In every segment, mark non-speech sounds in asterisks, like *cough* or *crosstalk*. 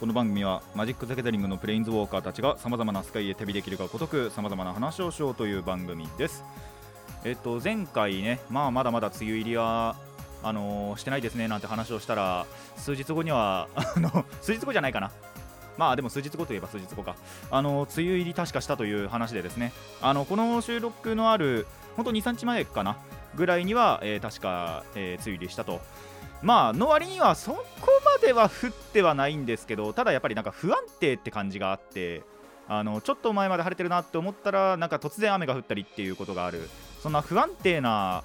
この番組はマジック・ザ・ギャザリングのプレインズウォーカーたちがさまざまなスカイへ旅できるがごとくさまざまな話をしようという番組です。えっと前回ねまあまだまだ梅雨入りはあのーしてないですねなんて話をしたら数日後には *laughs* あの数日後じゃないかな。まあでも数日後といえば数日後か。あの梅雨入り確かしたという話でですね。あのこの収録のある本当23日前かなぐらいには、えー確か、えー梅雨入りしたと。まあの割にはそこまでは降ってはないんですけどただやっぱりなんか不安定って感じがあってあのちょっと前まで晴れてるなって思ったらなんか突然雨が降ったりっていうことがある。そんな不安定な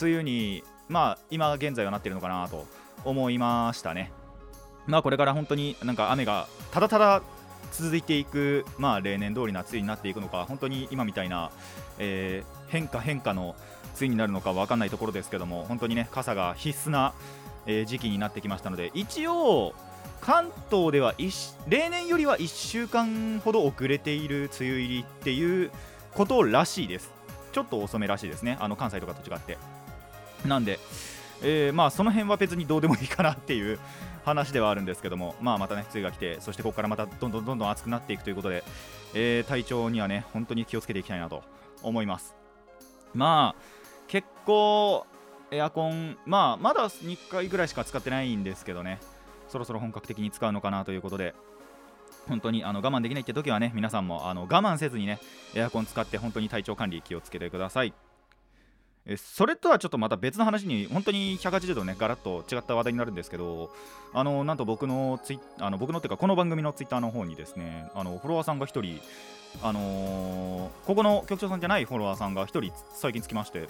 梅雨にまあ今現在はなってるのかなと思いましたね。まあこれから本当になんか雨がただただ続いていくまあ例年通りな梅雨になっていくのか本当に今みたいな、えー変化変化の梅雨になるのか分かんないところですけども本当にね傘が必須な、えー時期になってきましたので一応関東では例年よりは1週間ほど遅れている梅雨入りっていうことらしいです。ちょっと遅めらしいですね。あの関西とかと違って。なんで、えーまあその辺は別にどうでもいいかなっていう話ではあるんですけども、まあ、またね梅雨が来てそしてここからまたどんどんどんどん暑くなっていくということで、えー体調にはね本当に気をつけていきたいなと思います。まあ結構エアコンまあまだ2回ぐらいしか使ってないんですけどね。そろそろ本格的に使うのかなということで。本当にあの我慢できないって時はね皆さんもあの我慢せずにねエアコン使って本当に体調管理気をつけてください。えそれとはちょっとまた別の話に本当に180度ねガラッと違った話題になるんですけどあのなんと僕のツイあの僕のっていうかこの番組のツイッターの方にですねあのフォロワーさんが1人あのーここの局長さんじゃないフォロワーさんが1人最近つきまして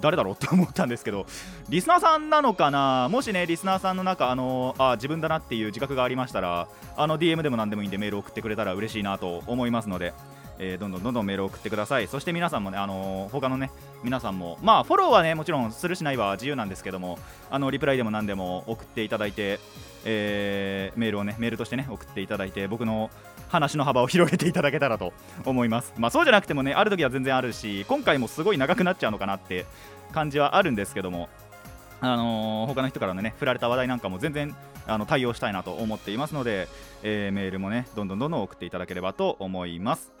誰だろうって思ったんですけどリスナーさんなのかな？もしねリスナーさんの中あのあ自分だなっていう自覚がありましたらあの DM でも何でもいいんでメール送ってくれたら嬉しいなと思いますので、えーどんどんどんどんメール送ってください。そして皆さんもねあの他のね皆さんもまあフォローはねもちろんするしないは自由なんですけどもあのリプライでも何でも送っていただいて、えーメールをねメールとしてね送っていただいて僕の話の幅を広げていただけたらと思います。まあそうじゃなくてもねある時は全然あるし今回もすごい長くなっちゃうのかなって感じはあるんですけども。あのー他の人からのね振られた話題なんかも全然あの対応したいなと思っていますので、えーメールもねどんどんどんどん送っていただければと思います。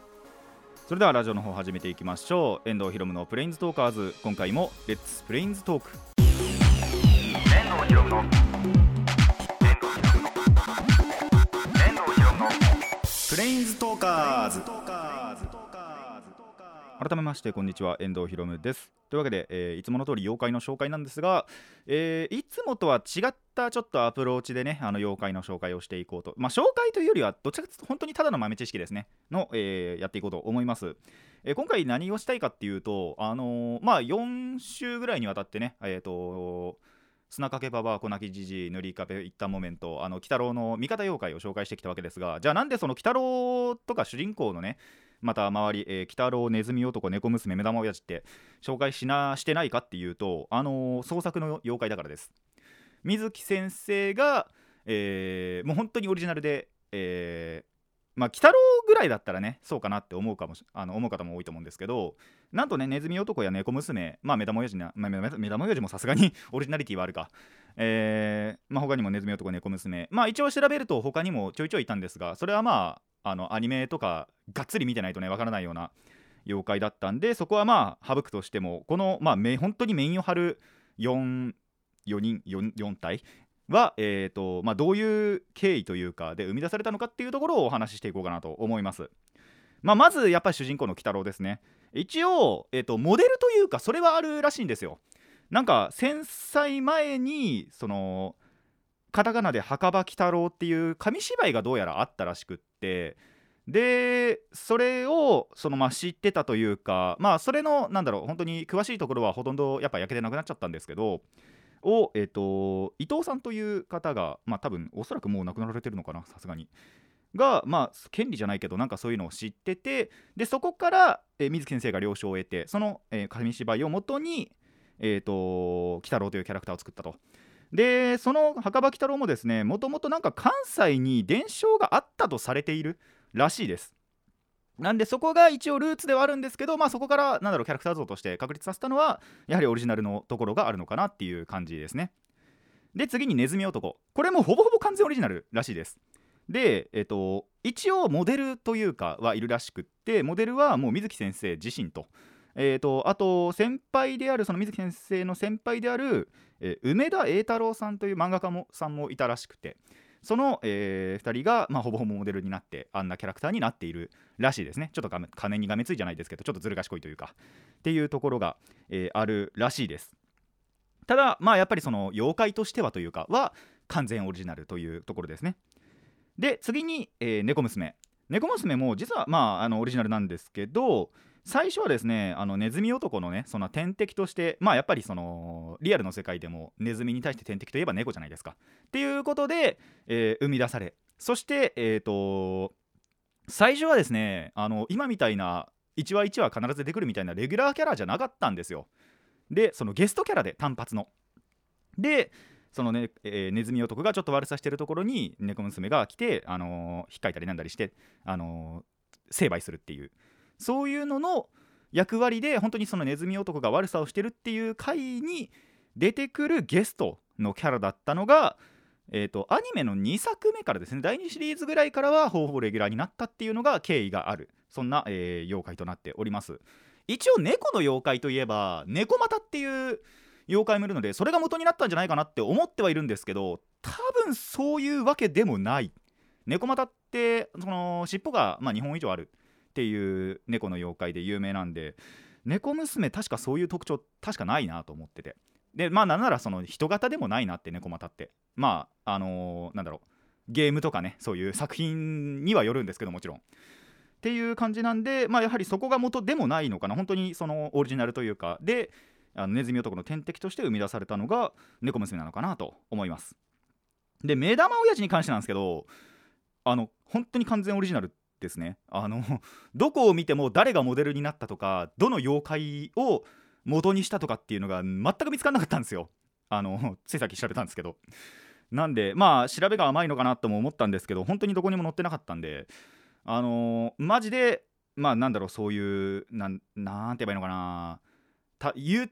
それではラジオの方始めていきましょう。遠藤ひろむのプレインズトーカーズ。今回もレッツプレインズトーク。遠藤ひろむのレインズトーカーズ。改めましてこんにちは。遠藤ひろむです。というわけで、えーいつもの通り妖怪の紹介なんですが、えーいつもとは違ったちょっとアプローチでねあの妖怪の紹介をしていこうと。まあ紹介というよりはどちらかというと本当にただの豆知識ですね。の、えーやっていこうと思います、え今回何をしたいかっていうとあのまあ4週ぐらいにわたってねえっ、と砂かけばばあ、粉木じじい、塗り壁、一旦モメント、あの、鬼太郎の味方妖怪を紹介してきたわけですが、じゃあなんでその鬼太郎とか主人公のね、また周り、えー、鬼太郎、ネズミ男、猫娘、目玉親父って紹介しなしてないかっていうと、あのー創作の妖怪だからです。水木先生が、えーもう本当にオリジナルで、えーまあ、鬼太郎ぐらいだったらね、そうかなって思うかもしあの思う方も多いと思うんですけど、なんとね、ネズミ男や猫娘、まあ、目玉親父な、まあ、目玉親父もさすがに *laughs* オリジナリティはあるか、えーまあ、他にもネズミ男、猫娘、まあ、一応調べると他にもちょいちょいいたんですが、それはまあ、あのアニメとかがっつり見てないとね、わからないような妖怪だったんで、そこはまあ、省くとしても、この、まあ、本当にメインを張る4、4人、4, 4体は、えーとまあ、どういう経緯というかで生み出されたのかっていうところをお話ししていこうかなと思います。まあ、まずやっぱり主人公の鬼太郎ですね。一応、えー、とモデルというかそれはあるらしいんですよ。なんか戦災前にそのカタカナで墓場鬼太郎っていう紙芝居がどうやらあったらしくってでそれをそのまあ知ってたというかまあそれのなんだろう本当に詳しいところはほとんどやっぱ焼けてなくなっちゃったんですけどを、えっと伊藤さんという方がまあ多分おそらくもう亡くなられてるのかなさすがにがまあ権利じゃないけどなんかそういうのを知っててでそこから、えー水木先生が了承を得てその、えー紙芝居をもとにえー、と鬼太郎というキャラクターを作ったと。でその墓場鬼太郎もですねもともとなんか関西に伝承があったとされているらしいです。なんでそこが一応ルーツではあるんですけど、まあ、そこからなんだろうキャラクター像として確立させたのはやはりオリジナルのところがあるのかなっていう感じですね。で次にネズミ男これもほぼほぼ完全オリジナルらしいです。で、えっと、一応モデルというかはいるらしくってモデルはもう水木先生自身と。えー、とあと先輩であるその水木先生の先輩である、えー梅田栄太郎さんという漫画家もさんもいたらしくてその、え2人が、まあ、ほぼほぼモデルになってあんなキャラクターになっているらしいですね。ちょっとがめ金にがめついじゃないですけどちょっとずる賢いというか。っていうところが、えーあるらしいです。ただまあやっぱりその妖怪としてはというかは完全オリジナルというところですね。で次に、えー猫娘。猫娘も実はまああのオリジナルなんですけど最初はですねあのネズミ男のねその天敵としてまあやっぱりそのリアルの世界でもネズミに対して天敵といえば猫じゃないですか。っていうことで、えー生み出されそしてえっ、と最初はですねあの今みたいな1話1話必ず出てくるみたいなレギュラーキャラじゃなかったんですよ。でそのゲストキャラで単発の。でそのね、えーネズミ男がちょっと悪さしてるところに猫娘が来て、あのー引っかいたりなんだりして、あのー成敗するっていう。そういうのの役割で本当にそのネズミ男が悪さをしてるっていう回に出てくるゲストのキャラだったのが、えー、とアニメの2作目からですね第2シリーズぐらいからはほぼレギュラーになったっていうのが経緯がある。そんな、えー妖怪となっております。一応猫の妖怪といえば猫又っていう妖怪もいるのでそれが元になったんじゃないかなって思ってはいるんですけど多分そういうわけでもない。猫又ってその尻尾が、まあ、2本以上ある。っていう猫の妖怪で有名なんで猫娘確かそういう特徴確かないなと思ってて。でまあなんならその人型でもないなって猫又って。まああのーなんだろう。ゲームとかねそういう作品にはよるんですけどもちろん。っていう感じなんでまあやはりそこが元でもないのかな。本当にそのオリジナルというかであのネズミ男の天敵として生み出されたのが猫娘なのかなと思います。で目玉親父に関してなんですけどあの本当に完全オリジナルですね。あの *laughs* どこを見ても誰がモデルになったとかどの妖怪を元にしたとかっていうのが全く見つからなかったんですよ。あの *laughs* ついさっき調べたんですけど。なんでまあ調べが甘いのかなとも思ったんですけど本当にどこにも載ってなかったんであのマジでまあなんだろうそういうなんなんて言えばいいのかな。た言う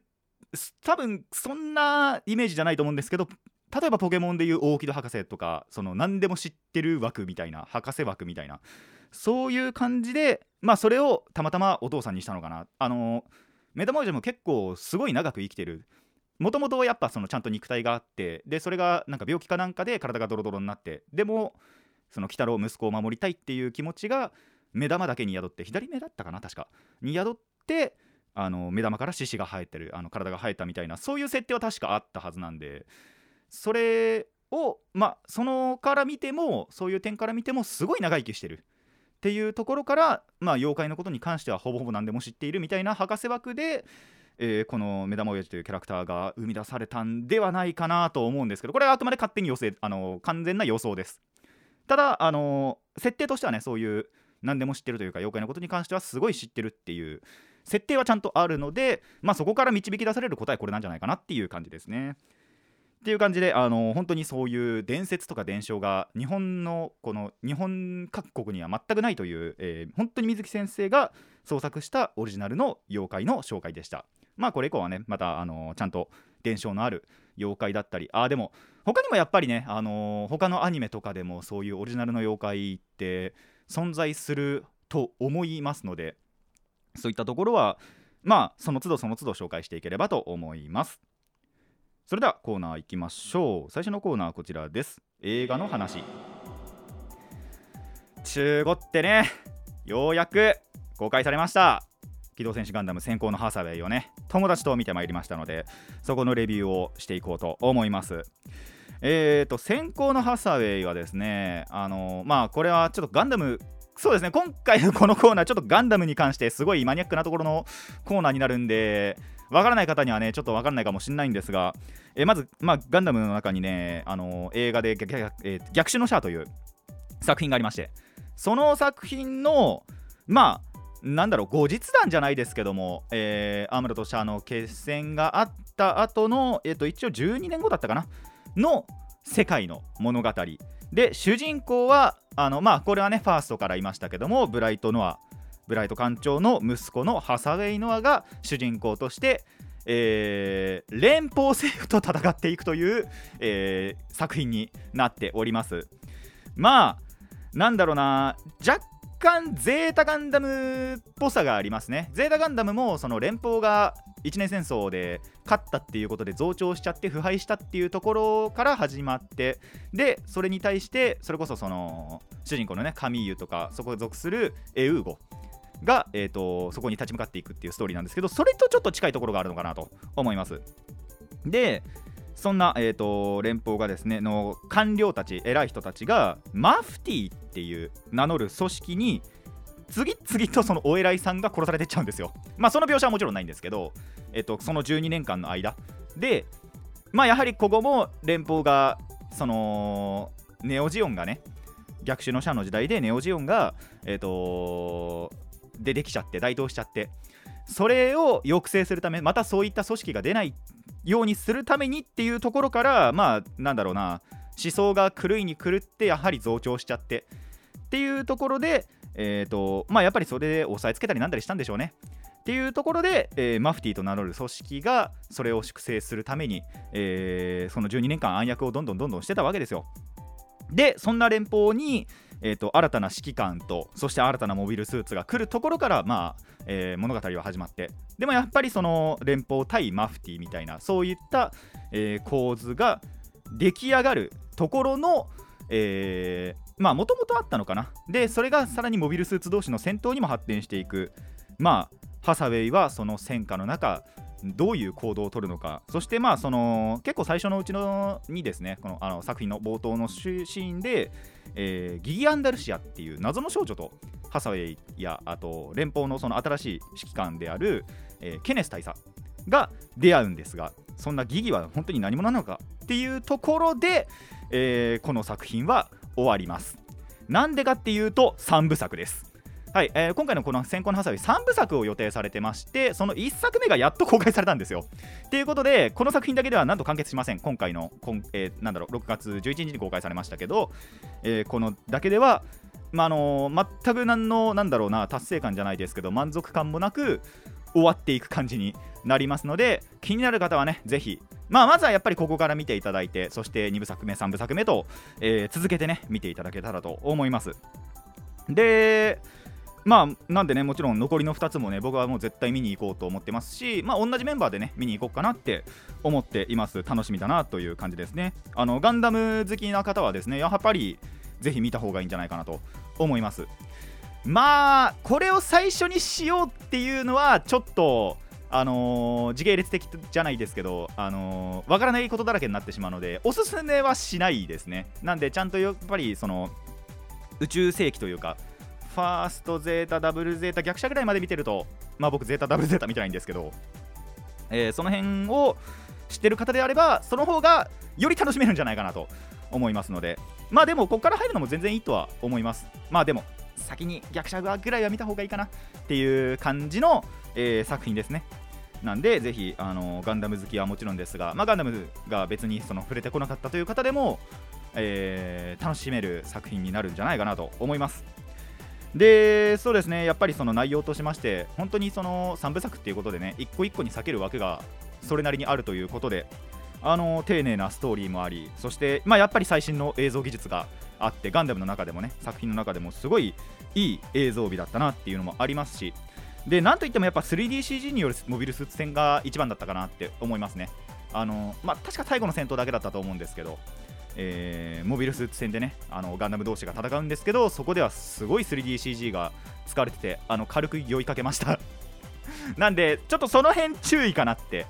多分そんなイメージじゃないと思うんですけど例えばポケモンでいう大木戸博士とかその何でも知ってる枠みたいな博士枠みたいなそういう感じでまあそれをたまたまお父さんにしたのかな。あのメタモージも結構すごい長く生きてる。もともとやっぱそのちゃんと肉体があってでそれがなんか病気かなんかで体がドロドロになってでもその鬼太郎息子を守りたいっていう気持ちが目玉だけに宿って左目だったかな確か。に宿ってあの目玉から獅子が生えてるあの体が生えたみたいなそういう設定は確かあったはずなんでそれをまあそのから見てもそういう点から見てもすごい長生きしてる。っていうところから、まあ、妖怪のことに関してはほぼほぼ何でも知っているみたいな博士枠で、えーこの目玉親父というキャラクターが生み出されたんではないかなと思うんですけどこれはあくまで勝手に予想あの完全な予想ですただあの設定としてはねそういう何でも知ってるというか妖怪のことに関してはすごい知ってるっていう設定はちゃんとあるので、まあ、そこから導き出される答えこれなんじゃないかなっていう感じですね。っていう感じであの本当にそういう伝説とか伝承が日本のこの日本各国には全くないという、えー本当に水木先生が創作したオリジナルの妖怪の紹介でした。まあこれ以降はねまたあのちゃんと伝承のある妖怪だったりあでも他にもやっぱりね、あの他のアニメとかでもそういうオリジナルの妖怪って存在すると思いますのでそういったところはまあその都度その都度紹介していければと思いますそれではコーナー行きましょう。最初のコーナーはこちらです。映画の話。中古ってねようやく公開されました。機動戦士ガンダム先行のハサウェイをね友達と見てまいりましたのでそこのレビューをしていこうと思います。えーと先行のハサウェイはですねあのまあこれはちょっとガンダムそうですね今回のこのコーナーちょっとガンダムに関してすごいマニアックなところのコーナーになるんでわからない方にはねちょっとわからないかもしれないんですが、えーまず、まあ、ガンダムの中にねあの映画で逆逆,、えー逆襲のシャアという作品がありましてその作品のまあなんだろう後日談じゃないですけども、えー、アムロとシャアの決戦があった後の、えー、と一応12年後だったかなの世界の物語。で主人公はあのまあこれはねファーストからいましたけどもブライト・ノアブライト艦長の息子のハサウェイ・ノアが主人公としてえー、連邦政府と戦っていくという、えー、作品になっております。まあなんだろうな若干ゼータガンダムっぽさがありますね。ゼータガンダムもその連邦が一年戦争で勝ったっていうことで増長しちゃって腐敗したっていうところから始まってでそれに対してそれこそその主人公のねカミーユとかそこに属するエウーゴ。が、えーと、そこに立ち向かっていくっていうストーリーなんですけどそれとちょっと近いところがあるのかなと思います。でそんな、えーと、連邦がですねの官僚たち偉い人たちがマフティーっていう名乗る組織に次々とそのお偉いさんが殺されてっちゃうんですよ。まあその描写はもちろんないんですけど、えーと、その12年間の間。でまあやはりここも連邦がそのネオジオンがね逆襲の社の時代でネオジオンがえっ、ー、と出てきちゃって台頭しちゃってそれを抑制するためまたそういった組織が出ないようにするためにっていうところからまあなんだろうな思想が狂いに狂ってやはり増長しちゃってっていうところでえーとまあ、やっぱりそれで押さえつけたりなんだりしたんでしょうね。っていうところで、えー、マフティーと名乗る組織がそれを粛清するために、えー、その12年間暗躍をどんどんどんどんしてたわけですよ。でそんな連邦に、えーと、新たな指揮官とそして新たなモビルスーツが来るところから、まあえー、物語は始まって。でもやっぱりその連邦対マフティーみたいなそういった、えー、構図が出来上がるところの、えー、まあもともとあったのかな。でそれがさらにモビルスーツ同士の戦闘にも発展していく。まあハサウェイはその戦火の中どういう行動を取るのか。そしてまあその結構最初のうちのにですねこのあの作品の冒頭のシーンで、えー、ギギ・アンダルシアっていう謎の少女とハサウェイやあと連邦のその新しい指揮官である、えー、ケネス大佐が出会うんですがそんなギギは本当に何者なのかっていうところで、えー、この作品は終わります。なんでかっていうと3部作です。はい、えー、今回のこの先行のハサウェイ3部作を予定されてましてその1作目がやっと公開されたんですよ。ということでこの作品だけではなんと完結しません。今回の今、えー、なんだろう6月11日に公開されましたけど、えー、このだけではまあのー、全く何のなんだろうな達成感じゃないですけど満足感もなく終わっていく感じになりますので気になる方はねぜひまあ、まずはやっぱりここから見ていただいてそして2部作目3部作目と、えー、続けてね見ていただけたらと思います。でまあなんでねもちろん残りの2つもね僕はもう絶対見に行こうと思ってますしまあ同じメンバーでね見に行こうかなって思っています。楽しみだなという感じですね。あのガンダム好きな方はですねやっぱりぜひ見た方がいいんじゃないかなと思います。まあこれを最初にしようっていうのはちょっとあのー、時系列的じゃないですけど、あのー、わからないことだらけになってしまうので、おすすめはしないですね。なんで、ちゃんとやっぱり、その、宇宙世紀というか、ファースト、ゼータ、ダブルゼータ、逆者ぐらいまで見てると、まあ僕、ゼータ、ダブルゼータ見たいんですけど、えー、その辺を知ってる方であれば、その方がより楽しめるんじゃないかなと思いますので、まあでも、ここから入るのも全然いいとは思います。まあでも、先に逆者ぐらいは見た方がいいかなっていう感じの、えー、作品ですね。なんで、ぜひあのガンダム好きはもちろんですが、まあ、ガンダムが別にその触れてこなかったという方でも、えー、楽しめる作品になるんじゃないかなと思います。で、そうですね、やっぱりその内容としまして、本当にその3部作っていうことでね、一個一個に避ける枠がそれなりにあるということで、あの丁寧なストーリーもあり、そして、まあ、やっぱり最新の映像技術があって、ガンダムの中でもね、作品の中でもすごいいい映像美だったなっていうのもありますし、でなんといってもやっぱ 3DCG によるモビルスーツ戦が一番だったかなって思いますね。あのまあ、確か最後の戦闘だけだったと思うんですけど、えー、モビルスーツ戦でねあのガンダム同士が戦うんですけどそこではすごい 3DCG が使われててあの軽く酔いかけました。*laughs* なんでちょっとその辺注意かなって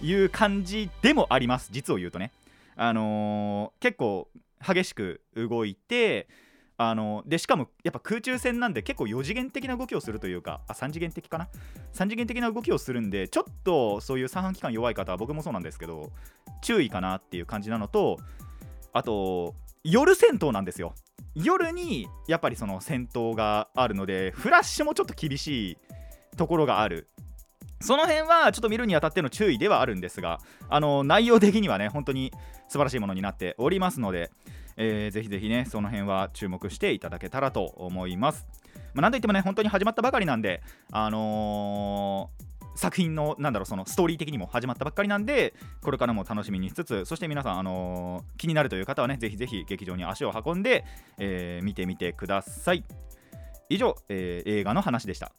いう感じでもあります。実を言うとね。あのー、結構激しく動いてあのでしかもやっぱ空中戦なんで結構4次元的な動きをするというかあ3次元的かな？3次元的な動きをするんでちょっとそういう三半規管弱い方は僕もそうなんですけど注意かなっていう感じなのとあと夜戦闘なんですよ。夜にやっぱりその戦闘があるのでフラッシュもちょっと厳しいところがある。その辺はちょっと見るにあたっての注意ではあるんですがあの内容的にはね本当に素晴らしいものになっておりますので、えー、ぜひぜひねその辺は注目していただけたらと思います、まあ、なんといってもね本当に始まったばかりなんであのー作品のなんだろうそのストーリー的にも始まったばっかりなんでこれからも楽しみにしつつそして皆さん、あのー気になるという方はねぜひぜひ劇場に足を運んで、えー見てみてください。以上、えー映画の話でした。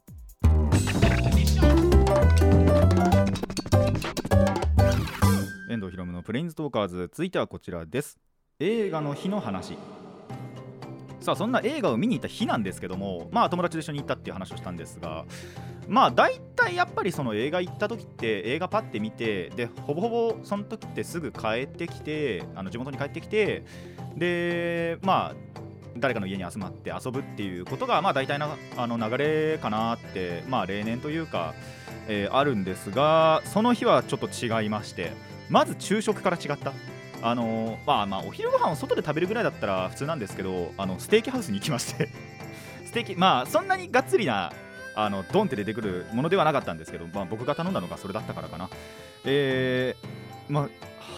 遠藤ひろむのプレインズトーカーズ続いてはこちらです。映画の日の話。さあそんな映画を見に行った日なんですけどもまあ友達と一緒に行ったっていう話をしたんですがまあ大体やっぱりその映画行った時って映画パッて見てでほぼほぼその時ってすぐ帰ってきてあの地元に帰ってきてでまあ誰かの家に集まって遊ぶっていうことがまあ大体なあの流れかなってまあ例年というか、えーあるんですがその日はちょっと違いましてまず昼食から違った。あのまあまあお昼ご飯を外で食べるぐらいだったら普通なんですけどあのステーキハウスに行きまして。ステーキまあそんなにがっつりなあのドンって出てくるものではなかったんですけど、まあ、僕が頼んだのがそれだったからかな。えー、まあ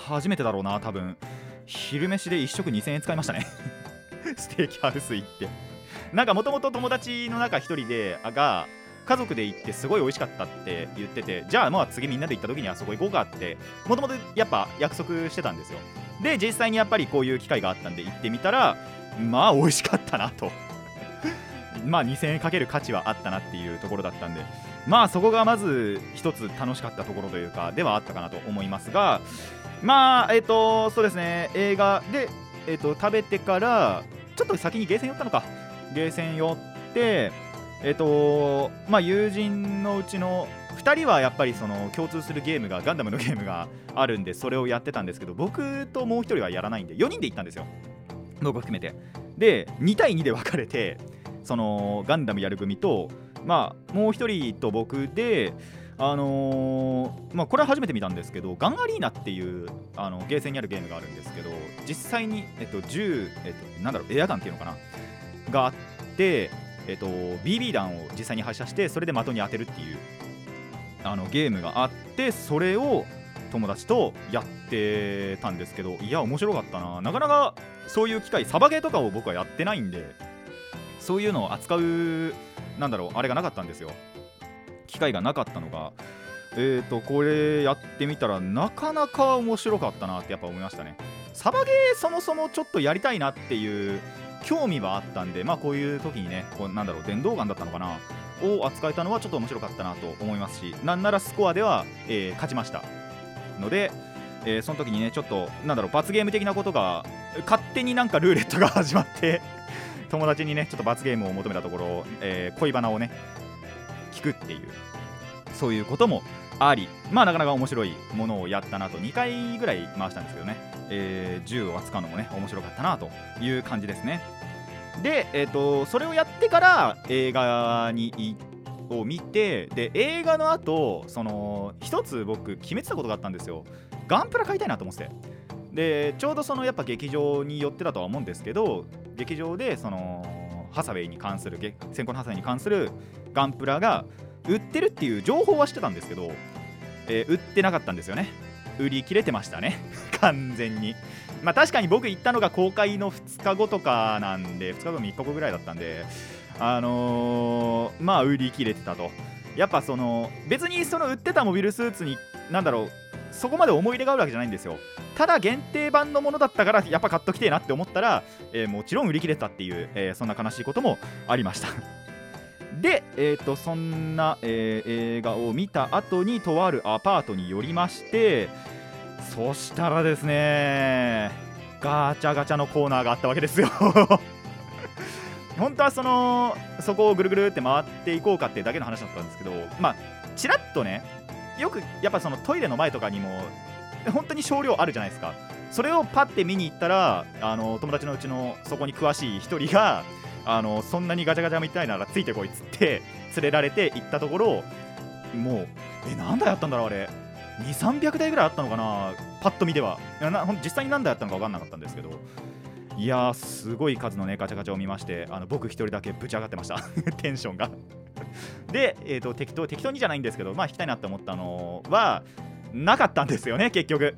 初めてだろうな多分。昼飯で1食2000円使いましたね。*laughs* ステーキハウス行って。なんかもともと友達の中1人でが家族で行ってすごい美味しかったって言っててじゃあまあ次みんなで行った時にはそこ行こうかってもともとやっぱ約束してたんですよ。で実際にやっぱりこういう機会があったんで行ってみたらまあ美味しかったなと。まあ2000円かける価値はあったなっていうところだったんでまあそこがまず一つ楽しかったところというかではあったかなと思いますがまあえっ、とそうですね映画で、えっと食べてからちょっと先にゲーセン寄ったのか。ゲーセン寄ってえっ、とまあ友人のうちの2人はやっぱりその共通するゲームがガンダムのゲームがあるんでそれをやってたんですけど僕ともう1人はやらないんで4人で行ったんですよ。僕含めて。で2対2で分かれてそのガンダムやる組とまあもう1人と僕であのーまあこれは初めて見たんですけどガンアリーナっていうあのゲーセンにあるゲームがあるんですけど実際に、えっと、銃、えっと、なんだろうエアガンっていうのかな？があって、えっと、BB 弾を実際に発射してそれで的に当てるっていうあのゲームがあってそれを友達とやってたんですけどいや面白かったな。なかなかそういう機会サバゲーとかを僕はやってないんでそういうのを扱うなんだろうあれがなかったんですよ。機会がなかったのが。えーとこれやってみたらなかなか面白かったなってやっぱ思いましたね。サバゲーそもそもちょっとやりたいなっていう興味はあったんでまあこういう時にねこうなんだろう電動ガンだったのかなを扱えたのはちょっと面白かったなと思いますしなんならスコアでは、えー勝ちましたので、えーその時にねちょっとなんだろう罰ゲーム的なことが勝手になんかルーレットが始まって友達にねちょっと罰ゲームを求めたところ、えー恋バナをね聞くっていうそういうこともありまあなかなか面白いものをやったなと2回ぐらい回したんですけどね、えー銃を扱うのもね面白かったなという感じですね。で、えー、とそれをやってから映画にを見てで映画の後その一つ僕決めてたことがあったんですよ。ガンプラ買いたいなと思ってて。でちょうどそのやっぱ劇場に寄ってたとは思うんですけど劇場でそのハサウェイに関する先行のハサウェイに関するガンプラが売ってるっていう情報はしてたんですけど、えー売ってなかったんですよね。売り切れてましたね。*laughs* 完全に。まあ確かに僕行ったのが公開の2日後とかなんで2日後3日後ぐらいだったんであのーまあ売り切れてたと。やっぱその別にその売ってたモビルスーツになんだろうそこまで思い入れがあるわけじゃないんですよ。ただ限定版のものだったからやっぱ買っときてえなって思ったら、えーもちろん売り切れたっていう、えーそんな悲しいこともありました。*laughs* で、えー、とそんな、えー映画を見た後にとあるアパートに寄りましてそしたらですねガチャガチャのコーナーがあったわけですよ。*laughs* 本当はそのそこをぐるぐるって回っていこうかってだけの話だったんですけどまあちらっとねよくやっぱそのトイレの前とかにも本当に少量あるじゃないですか。それをパッて見に行ったらあの友達のうちのそこに詳しい一人があのそんなにガチャガチャみたいならついてこいっつって連れられて行ったところもうえ何台あったんだろうあれ。2300台ぐらいあったのかなパッと見では。な実際に何台あったのか分かんなかったんですけど。いやすごい数のねガチャガチャを見ましてあの僕一人だけぶち上がってました。*laughs* テンションが。で、えーと、適当適当にじゃないんですけどまあ引きたいなって思ったのはなかったんですよね結局。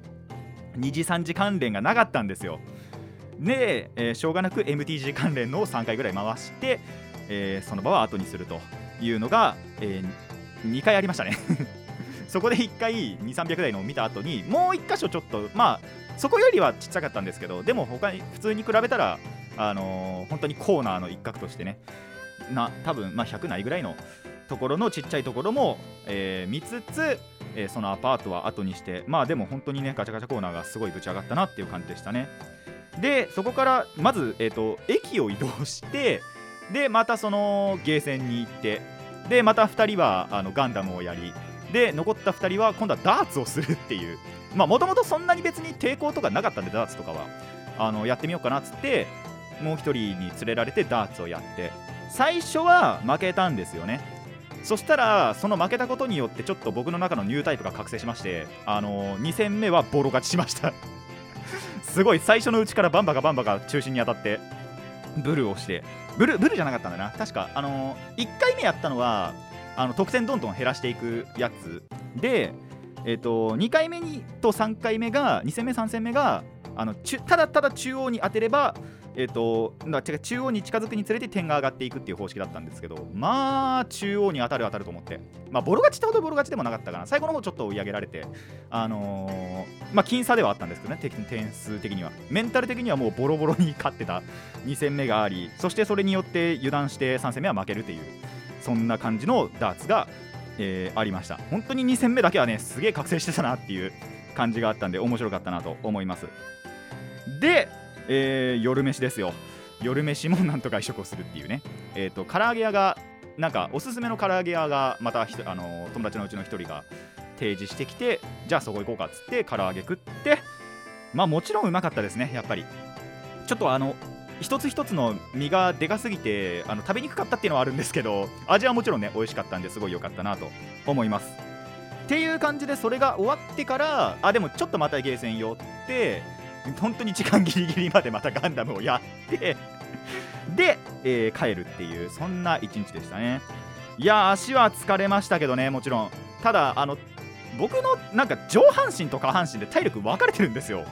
2次3次関連がなかったんですよ。で、えー、しょうがなく MTG 関連のを3回ぐらい回して、えー、その場は後にするというのが、えー、2回ありましたね。そこで1回2300台のを見た後にもう1箇所ちょっとまあそこよりはちっちゃかったんですけどでも他に普通に比べたらあのー、本当にコーナーの一角としてねな多分まあ100ないぐらいのところのちっちゃいところも、えー、見つつ、えー、そのアパートは後にしてまあでも本当にねガチャガチャコーナーがすごいぶち上がったなっていう感じでしたね。でそこからまず、えーと、駅を移動してでまたそのゲーセンに行ってでまた2人はあのガンダムをやりで残った2人は今度はダーツをするっていう。まあもともとそんなに別に抵抗とかなかったんでダーツとかは。あのやってみようかなっつってもう1人に連れられてダーツをやって。最初は負けたんですよね。そしたらその負けたことによってちょっと僕の中のニュータイプが覚醒しましてあの2戦目はボロ勝ちしました。すごい最初のうちからバンバがバンバが中心に当たってブルーをして。ブルブルじゃなかったんだな。確かあのー、1回目やったのはあの得点どんどん減らしていくやつでえーと、2回目にと3回目が2戦目3戦目があのただただ中央に当てればえーと、と中央に近づくにつれて点が上がっていくっていう方式だったんですけどまあ中央に当たる当たると思って。まあボロ勝ちってほどボロ勝ちでもなかったかな。最後の方ちょっと追い上げられてあのー、まあ僅差ではあったんですけどね。点数的には。メンタル的にはもうボロボロに勝ってた2戦目がありそしてそれによって油断して3戦目は負けるっていう。そんな感じのダーツが、えー、ありました。本当に2戦目だけはねすげえ覚醒してたなっていう感じがあったんで面白かったなと思います。でえー、夜飯ですよ。夜飯もなんとか移植をするっていうね。えっ、ー、と唐揚げ屋がなんかおすすめの唐揚げ屋がまたあの友達のうちの1人が提示してきてじゃあそこ行こうかっつって唐揚げ食ってまあもちろんうまかったですねやっぱり。ちょっとあの一つ一つの身がでかすぎてあの食べにくかったっていうのはあるんですけど味はもちろんね美味しかったんですごい良かったなと思います。っていう感じでそれが終わってからあでもちょっとまたゲーセン寄って本当に時間ギリギリまでまたガンダムをやってで、えー、帰るっていうそんな一日でしたね。いや足は疲れましたけどねもちろん。ただあの僕のなんか上半身と下半身で体力分かれてるんですよ。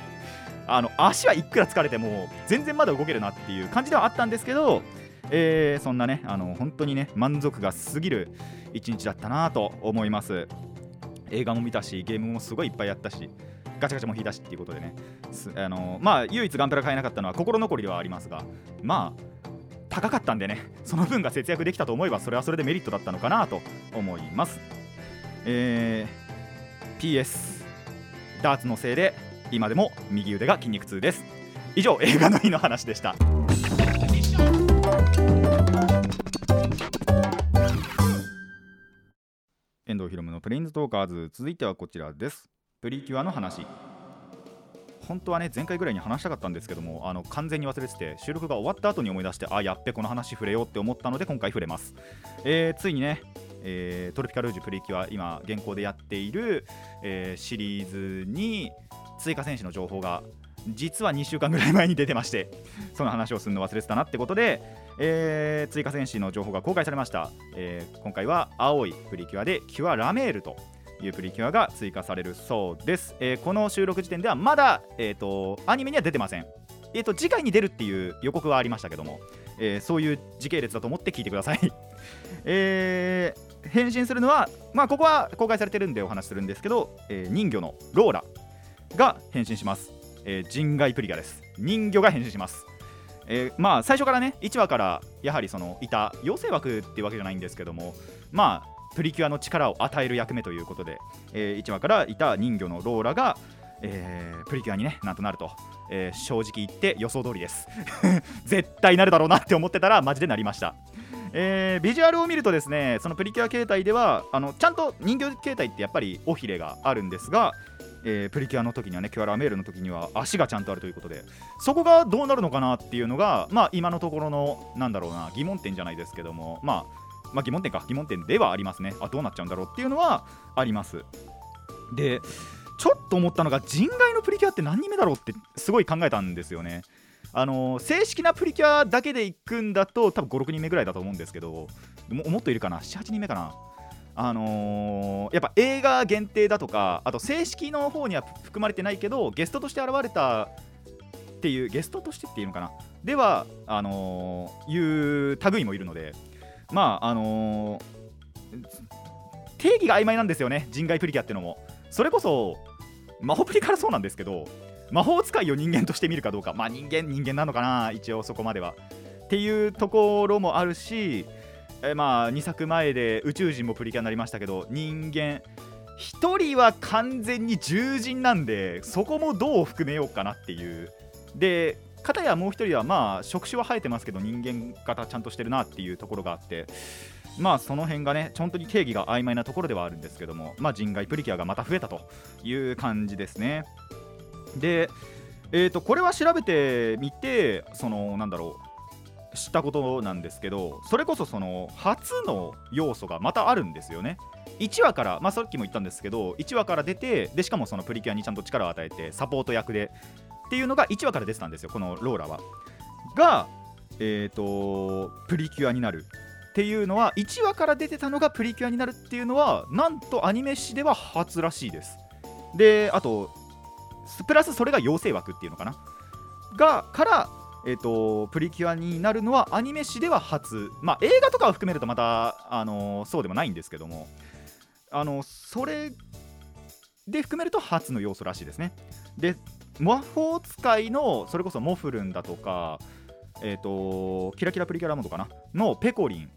あの足はいくら疲れても全然まだ動けるなっていう感じではあったんですけど、えー、そんなねあの本当にね満足が過ぎる一日だったなと思います。映画も見たしゲームもすごいいっぱいやったしガチャガチャも引いたしっていうことでね。あのまあ唯一ガンプラ買えなかったのは心残りではありますがまあ高かったんでね *laughs* その分が節約できたと思えばそれはそれでメリットだったのかなと思います。えー、PS ダーツのせいで今でも右腕が筋肉痛です。以上映画の日の話でした。遠藤ひろむのプレインズトーカーズ。続いてはこちらです。プリキュアの話。本当はね前回ぐらいに話したかったんですけどもあの完全に忘れてて収録が終わった後に思い出してあやっべこの話触れようって思ったので今回触れます、えー、ついにね、えー、トロピカルージュプリキュア今現行でやっている、えー、シリーズに追加選手の情報が実は2週間ぐらい前に出てましてその話をするの忘れてたなってことで、えー、追加戦士の情報が公開されました、えー、今回は青いプリキュアでキュアラメールというプリキュアが追加されるそうです、えー、この収録時点ではまだ、えーと、アニメには出てません。えーと、次回に出るっていう予告はありましたけども、えー、そういう時系列だと思って聞いてください。*laughs* えー、変身するのは、まあ、ここは公開されてるんでお話するんですけど、えー、人魚のローラ。が変身します、えー、人外プリキュアです。人魚が変身します。えー、まあ最初からね1話からやはりそのいた妖精枠っていうわけじゃないんですけどもまあプリキュアの力を与える役目ということで、えー、1話からいた人魚のローラが、えー、プリキュアにねなんとなると、えー、正直言って予想通りです。*laughs* 絶対なるだろうなって思ってたらマジでなりました。えー、ビジュアルを見るとですねそのプリキュア形態ではあのちゃんと人形形態ってやっぱり尾ひれがあるんですが、えー、プリキュアの時にはねキュアラメールの時には足がちゃんとあるということでそこがどうなるのかなっていうのがまあ今のところのなんだろうな疑問点じゃないですけどもまあまあ、疑問点か疑問点ではありますね。あどうなっちゃうんだろうっていうのはあります。でちょっと思ったのが人外のプリキュアって何人目だろうってすごい考えたんですよね。あの正式なプリキュアだけで行くんだと多分56人目ぐらいだと思うんですけどももっといるかな？78人目かな？あのーやっぱ映画限定だとかあと正式の方には含まれてないけどゲストとして現れたっていうゲストとしてっていうのかな。ではあのーいう類もいるのでまああのー定義が曖昧なんですよね人外プリキュアってのも。それこそ魔法プリからそうなんですけど魔法使いを人間として見るかどうか。まあ人間人間なのかな一応そこまでは。っていうところもあるしえまあ2作前で宇宙人もプリキュアになりましたけど人間1人は完全に獣人なんでそこもどう含めようかなっていう。で片やもう1人はまあ触手は生えてますけど人間型ちゃんとしてるなっていうところがあってまあその辺がね本当に定義が曖昧なところではあるんですけどもまあ人外プリキュアがまた増えたという感じですね。でえー、とこれは調べてみてそのなんだろう知ったことなんですけどそれこそその初の要素がまたあるんですよね。1話から、まあ、さっきも言ったんですけど1話から出てでしかもそのプリキュアにちゃんと力を与えてサポート役でっていうのが1話から出てたんですよこのローラは。がえっ、とプリキュアになる。っていうのは1話から出てたのがプリキュアになるっていうのはなんとアニメ史では初らしいです。であとプラスそれが妖精枠っていうのかな。がからえー、とプリキュアになるのはアニメ史では初、まあ、映画とかを含めるとまた、あのーそうでもないんですけども、あのそれで含めると初の要素らしいですね。で魔法使いのそれこそモフルンだとか、えー、とキラキラプリキュアラモンドかな？のペコリン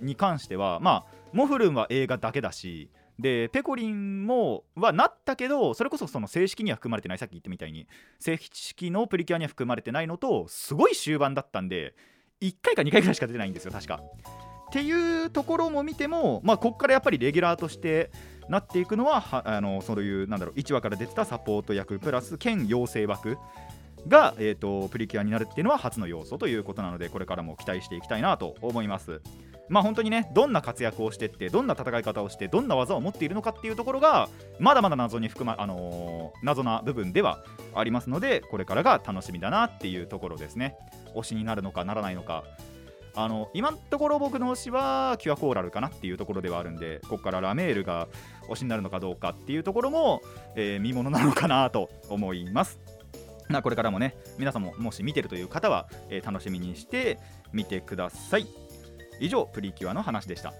に関しては、まあ、モフルンは映画だけだしでペコリンもはなったけどそれこそその正式には含まれてないさっき言ったみたいに正式のプリキュアには含まれてないのとすごい終盤だったんで1回か2回ぐらいしか出てないんですよ確か。っていうところも見ても、まあ、ここからやっぱりレギュラーとしてなっていくのははあのそういうなんだろう1話から出てたサポート役プラス兼妖精枠が、えー、とプリキュアになるっていうのは初の要素ということなのでこれからも期待していきたいなと思います。まあ本当にねどんな活躍をしてってどんな戦い方をしてどんな技を持っているのかっていうところがまだまだ謎に含ま、あのー謎な部分ではありますのでこれからが楽しみだなっていうところですね。推しになるのかならないのか。あの今のところ僕の推しはキュアコーラルかなっていうところではあるんでここからラメールが推しになるのかどうかっていうところも、えー見ものなのかなと思います。まこれからもね皆さんももし見てるという方は、えー楽しみにして見てください。以上プリキュアの話でした。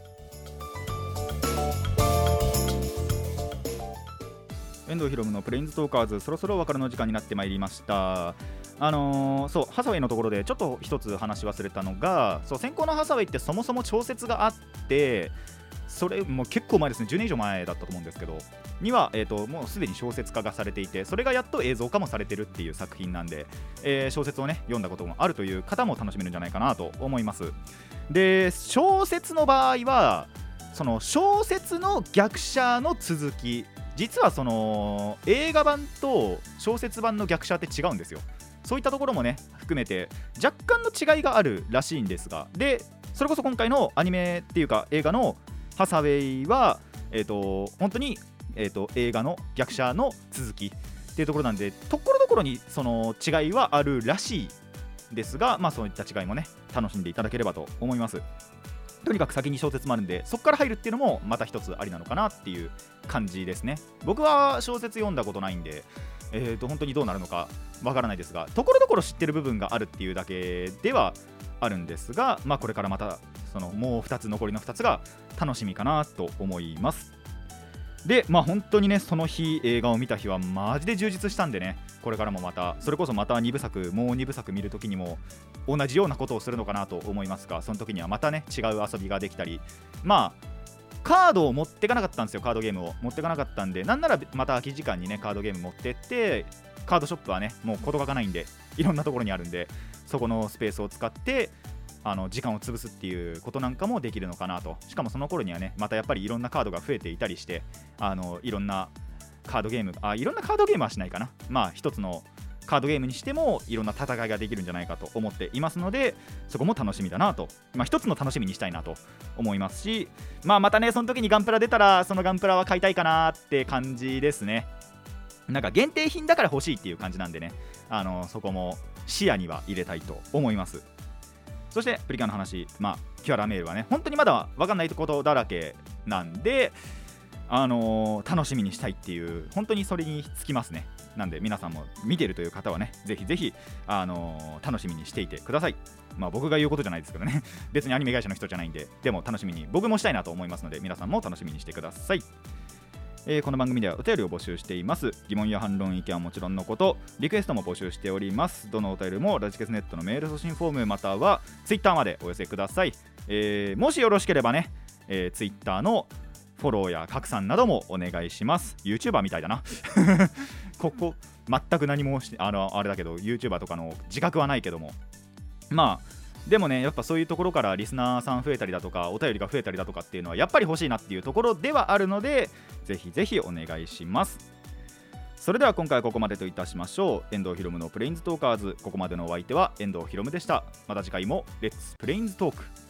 遠藤ひろむのプレインズトーカーズそろそろお別れの時間になってまいりました。あのーそうハサウェイのところでちょっと一つ話し忘れたのがそう先行のハサウェイってそもそも調節があってそれも結構前ですね。10年以上前だったと思うんですけどには、えー、ともうすでに小説化がされていてそれがやっと映像化もされてるっていう作品なんで、えー小説をね読んだこともあるという方も楽しめるんじゃないかなと思います。で小説の場合はその小説の逆者の続き実はその映画版と小説版の逆者って違うんですよ。そういったところもね含めて若干の違いがあるらしいんですがでそれこそ今回のアニメっていうか映画のハサウェイはえっ、と本当にえー、と映画の逆者の続きっていうところなんでところどころにその違いはあるらしいですがまあそういった違いもね楽しんでいただければと思います。とにかく先に小説もあるんでそこから入るっていうのもまた一つありなのかなっていう感じですね。僕は小説読んだことないんでえー、と本当にどうなるのかわからないですがところどころ知ってる部分があるっていうだけではあるんですが、まあ、これからまたそのもう2つ残りの2つが楽しみかなと思います。でまあ本当にねその日映画を見た日はマジで充実したんでねこれからもまたそれこそまた2部作もう2部作見るときにも同じようなことをするのかなと思いますがその時にはまたね違う遊びができたりまあカードを持ってかなかったんですよカードゲームを。持ってかなかったんでなんならまた空き時間にねカードゲーム持ってってカードショップはねもう事欠かないんでいろんなところにあるんでそこのスペースを使ってあの時間を潰すっていうことなんかもできるのかなと。しかもその頃にはねまたやっぱりいろんなカードが増えていたりしてあのいろんなカードゲームあいろんなカードゲームはしないかな。まあ一つのカードゲームにしてもいろんな戦いができるんじゃないかと思っていますのでそこも楽しみだなと、まあ、一つの楽しみにしたいなと思いますし、まあ、またねその時にガンプラ出たらそのガンプラは買いたいかなって感じですね。なんか限定品だから欲しいっていう感じなんでねあのそこも視野には入れたいと思います。そしてプリキュアの話。まあキュアラメールはね本当にまだ分かんないことだらけなんであのー楽しみにしたいっていう本当にそれにつきますね。なんで皆さんも見てるという方はねぜひぜひ、あのー楽しみにしていてください。まあ僕が言うことじゃないですけどね。*laughs* 別にアニメ会社の人じゃないんででも楽しみに僕もしたいなと思いますので皆さんも楽しみにしてください。えーこの番組ではお便りを募集しています。疑問や反論意見はもちろんのことリクエストも募集しております。どのお便りもラジケスネットのメール送信フォームまたはツイッターまでお寄せください、えーもしよろしければね、えー、ツイッターのフォローや拡散などもお願いします。YouTuber みたいだな。*laughs* ここ全く何もしあのあれだけど YouTuber とかの自覚はないけども。まあでもねやっぱそういうところからリスナーさん増えたりだとかお便りが増えたりだとかっていうのはやっぱり欲しいなっていうところではあるのでぜひぜひお願いします。それでは今回はここまでといたしましょう。遠藤ひろむのプレインズトーカーズ。ここまでのお相手は遠藤ひろむでした。また次回もレッツプレインズトーク。